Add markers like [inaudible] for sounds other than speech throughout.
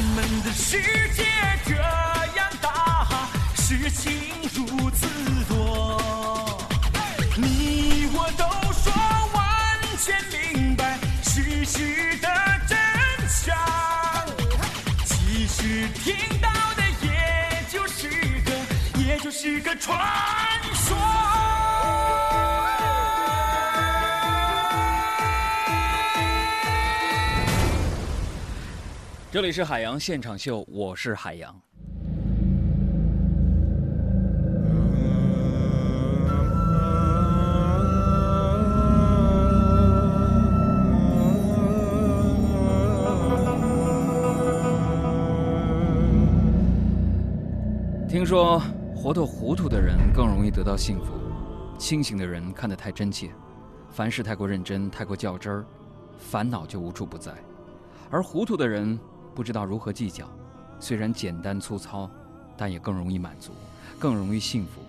咱们的世界这样大，事情如此多，你我都说完全明白事实的真相，其实听到的也就是个，也就是个传说。这里是海洋现场秀，我是海洋。听说活得糊涂的人更容易得到幸福，清醒的人看得太真切，凡事太过认真、太过较真儿，烦恼就无处不在；而糊涂的人不知道如何计较，虽然简单粗糙，但也更容易满足，更容易幸福。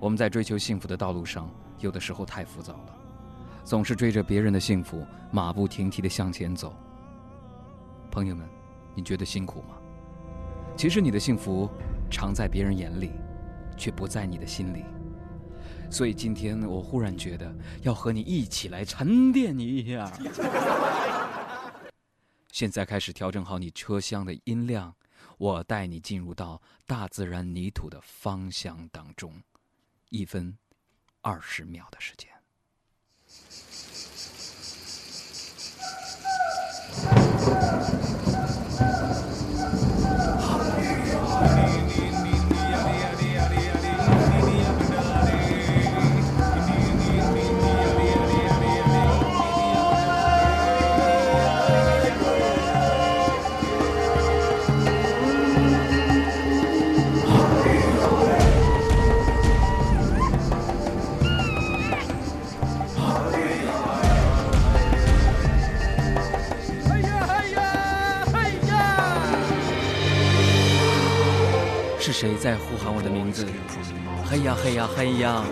我们在追求幸福的道路上，有的时候太浮躁了，总是追着别人的幸福，马不停蹄地向前走。朋友们，你觉得辛苦吗？其实你的幸福常在别人眼里，却不在你的心里。所以今天我忽然觉得要和你一起来沉淀你一下。现在开始调整好你车厢的音量，我带你进入到大自然泥土的芳香当中。一分二十秒的时间。是谁在呼喊我的名字？嘿呀嘿呀嘿呀！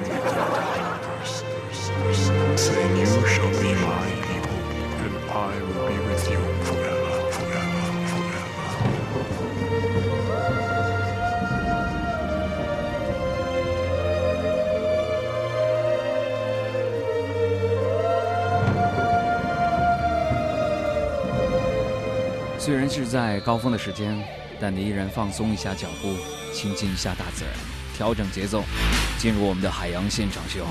虽然是在高峰的时间，但你依然放松一下脚步，亲近一下大自然，调整节奏，进入我们的海洋现场秀。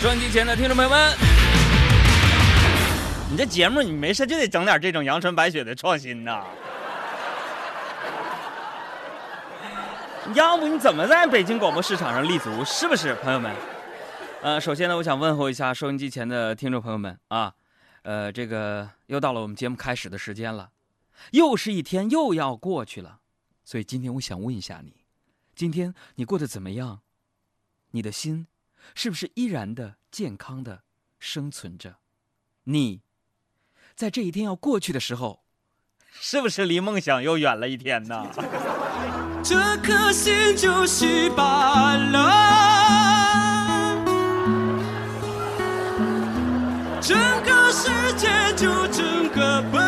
收音机前的听众朋友们，你这节目你没事就得整点这种阳春白雪的创新呐，要不你怎么在北京广播市场上立足？是不是，朋友们？呃，首先呢，我想问候一下收音机前的听众朋友们啊，呃，这个又到了我们节目开始的时间了，又是一天又要过去了，所以今天我想问一下你，今天你过得怎么样？你的心是不是依然的健康的生存着？你在这一天要过去的时候，是不是离梦想又远了一天呢？[laughs] 这颗心就是罢了，整个世界就整个崩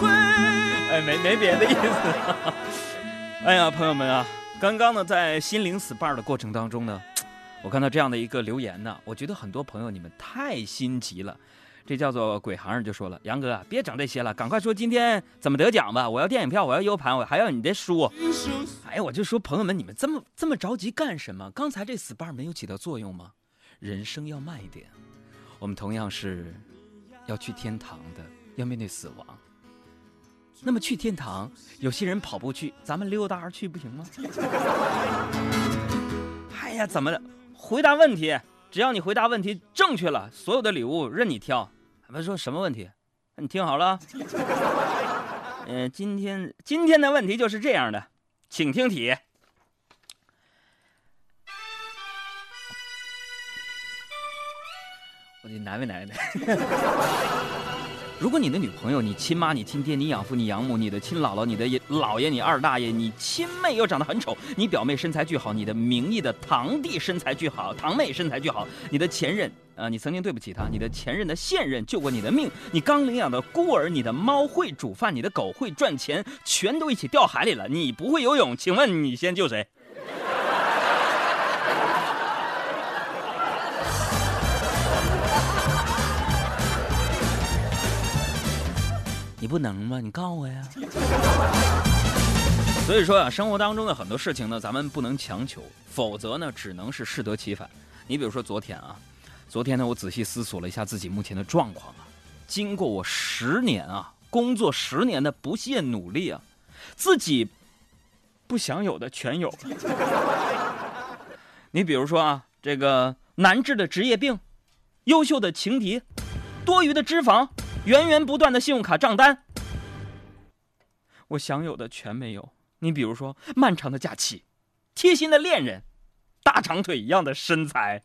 溃。哎，没没别的意思。[laughs] 哎呀，朋友们啊，刚刚呢，在心灵 SPA 的过程当中呢，[tsk] 我看到这样的一个留言呢，我觉得很多朋友你们太心急了。这叫做鬼行人就说了，杨哥别整这些了，赶快说今天怎么得奖吧！我要电影票，我要 U 盘，我还要你的书。哎呀，我就说朋友们，你们这么这么着急干什么？刚才这 SPA 没有起到作用吗？人生要慢一点，我们同样是要去天堂的，要面对死亡。那么去天堂，有些人跑步去，咱们溜达儿去不行吗？[laughs] 哎呀，怎么了？回答问题，只要你回答问题正确了，所有的礼物任你挑。他说什么问题？你听好了。嗯、今天今天的问题就是这样的，请听题。我得难为难为 [laughs] 如果你的女朋友、你亲妈、你亲爹、你养父、你养母、你的亲姥姥、你的姥爷、你二大爷、你亲妹又长得很丑，你表妹身材巨好，你的名义的堂弟身材巨好，堂妹身材巨好，你的前任啊，你曾经对不起他，你的前任的现任救过你的命，你刚领养的孤儿，你的猫会煮饭，你的狗会赚钱，全都一起掉海里了。你不会游泳，请问你先救谁？你不能吗？你告我呀！[laughs] 所以说啊，生活当中的很多事情呢，咱们不能强求，否则呢，只能是适得其反。你比如说昨天啊，昨天呢，我仔细思索了一下自己目前的状况啊，经过我十年啊工作十年的不懈努力啊，自己不想有的全有。[laughs] 你比如说啊，这个难治的职业病，优秀的情敌，多余的脂肪。源源不断的信用卡账单，我想有的全没有。你比如说，漫长的假期，贴心的恋人，大长腿一样的身材，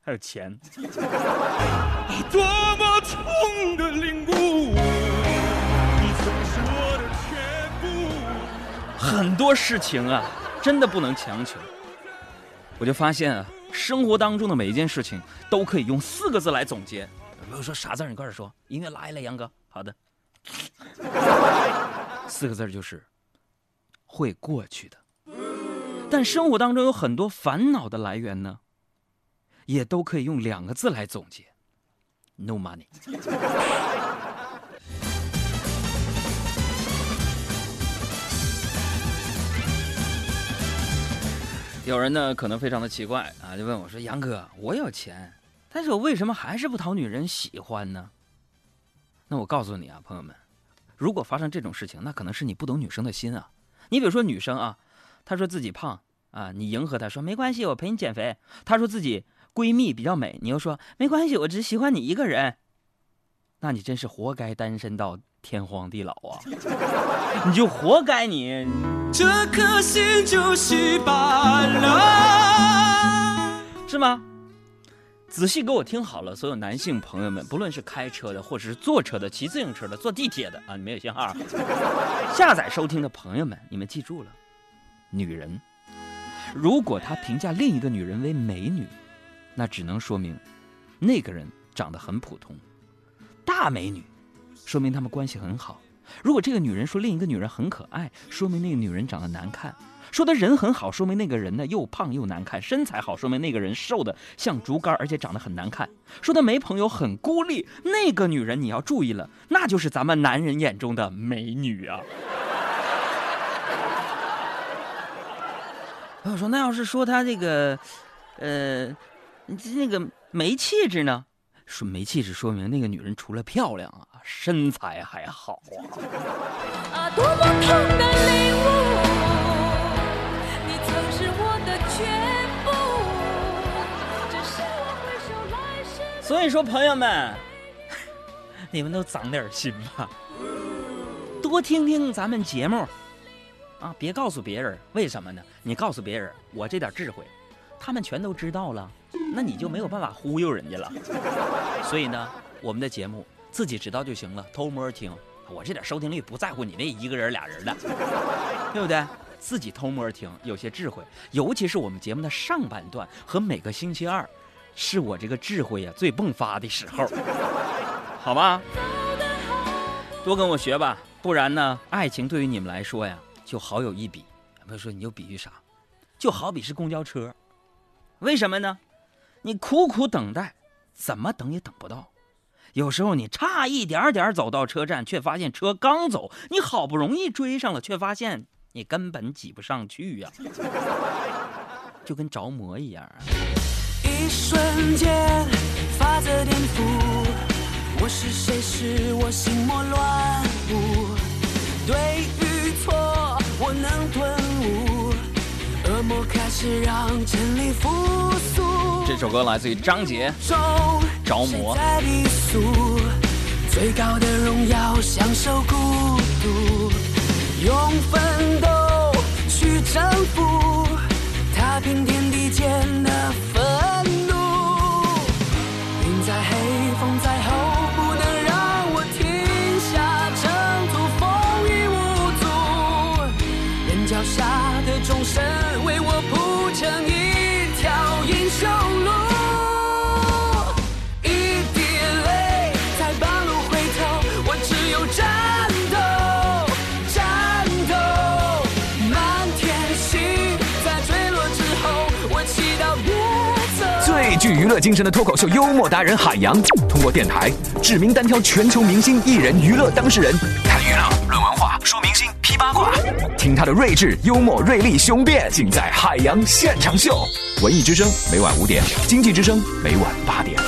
还有钱。多么痛的领悟，你曾是我的全部。很多事情啊，真的不能强求。我就发现啊，生活当中的每一件事情都可以用四个字来总结。比如说啥字你快点说。音乐来了，杨哥，好的。四个字就是会过去的。但生活当中有很多烦恼的来源呢，也都可以用两个字来总结：no money。有人呢可能非常的奇怪啊，就问我说：“杨哥，我有钱。”但是我为什么还是不讨女人喜欢呢？那我告诉你啊，朋友们，如果发生这种事情，那可能是你不懂女生的心啊。你比如说女生啊，她说自己胖啊，你迎合她说没关系，我陪你减肥。她说自己闺蜜比较美，你又说没关系，我只喜欢你一个人。那你真是活该单身到天荒地老啊！[laughs] 你就活该你这颗心就稀巴烂，是吗？仔细给我听好了，所有男性朋友们，不论是开车的，或者是坐车的、骑自行车的、坐地铁的啊，你没有信号。[laughs] 下载收听的朋友们，你们记住了，女人如果她评价另一个女人为美女，那只能说明那个人长得很普通。大美女，说明他们关系很好。如果这个女人说另一个女人很可爱，说明那个女人长得难看。说他人很好，说明那个人呢又胖又难看；身材好，说明那个人瘦的像竹竿，而且长得很难看。说他没朋友，很孤立，那个女人你要注意了，那就是咱们男人眼中的美女啊。朋友说，那要是说他这个，呃，那个没气质呢？说没气质，说明那个女人除了漂亮啊，身材还好啊。多么痛的领悟。所以说，朋友们，你们都长点心吧，多听听咱们节目，啊，别告诉别人，为什么呢？你告诉别人，我这点智慧，他们全都知道了，那你就没有办法忽悠人家了。所以呢，我们的节目自己知道就行了，偷摸听。我这点收听率不在乎你那一个人俩人的，对不对？自己偷摸听，有些智慧，尤其是我们节目的上半段和每个星期二。是我这个智慧呀最迸发的时候，[laughs] 好吧？多跟我学吧，不然呢，爱情对于你们来说呀，就好有一比。朋友说，你就比喻啥？就好比是公交车，为什么呢？你苦苦等待，怎么等也等不到。有时候你差一点点走到车站，却发现车刚走，你好不容易追上了，却发现你根本挤不上去呀，[laughs] 就跟着魔一样。一瞬间，法则颠覆。我是谁？是我心魔乱舞。对与错，我能顿悟。恶魔开始让真理复苏。这首歌来自于张杰，《着魔》。最高的荣耀，他的终身为我铺成一条英雄路一滴泪在半路回头我只有战斗战斗满天星在坠落之后我祈祷别走最具娱乐精神的脱口秀幽默达人海洋。通过电台指名单挑全球明星艺人娱乐当事人谈娱乐论文化说明星听他的睿智、幽默、锐利、雄辩，尽在海洋现场秀。文艺之声每晚五点，经济之声每晚八点。